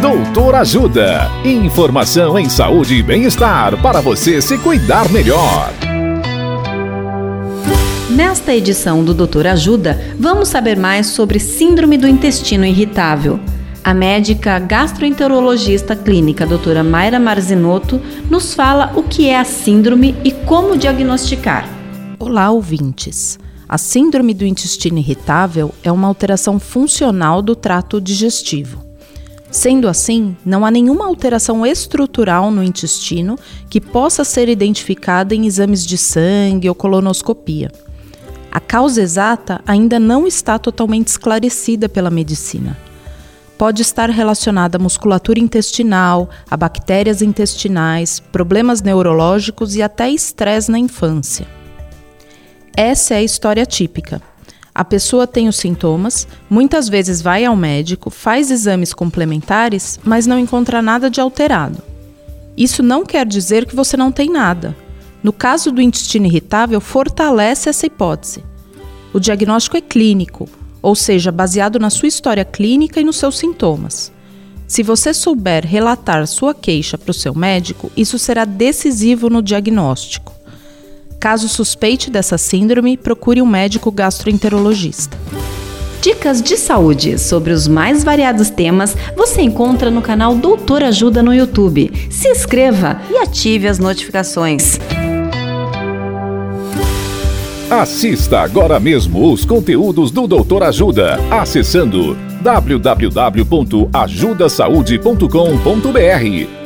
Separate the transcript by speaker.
Speaker 1: Doutor Ajuda. Informação em saúde e bem-estar para você se cuidar melhor.
Speaker 2: Nesta edição do Doutor Ajuda, vamos saber mais sobre Síndrome do Intestino Irritável. A médica gastroenterologista clínica doutora Mayra Marzinotto nos fala o que é a síndrome e como diagnosticar.
Speaker 3: Olá, ouvintes. A síndrome do intestino irritável é uma alteração funcional do trato digestivo. Sendo assim, não há nenhuma alteração estrutural no intestino que possa ser identificada em exames de sangue ou colonoscopia. A causa exata ainda não está totalmente esclarecida pela medicina. Pode estar relacionada à musculatura intestinal, a bactérias intestinais, problemas neurológicos e até estresse na infância. Essa é a história típica. A pessoa tem os sintomas, muitas vezes vai ao médico, faz exames complementares, mas não encontra nada de alterado. Isso não quer dizer que você não tem nada. No caso do intestino irritável, fortalece essa hipótese. O diagnóstico é clínico, ou seja, baseado na sua história clínica e nos seus sintomas. Se você souber relatar sua queixa para o seu médico, isso será decisivo no diagnóstico. Caso suspeite dessa síndrome, procure um médico gastroenterologista.
Speaker 2: Dicas de saúde sobre os mais variados temas você encontra no canal Doutor Ajuda no YouTube. Se inscreva e ative as notificações.
Speaker 1: Assista agora mesmo os conteúdos do Doutor Ajuda, acessando www.ajudasaude.com.br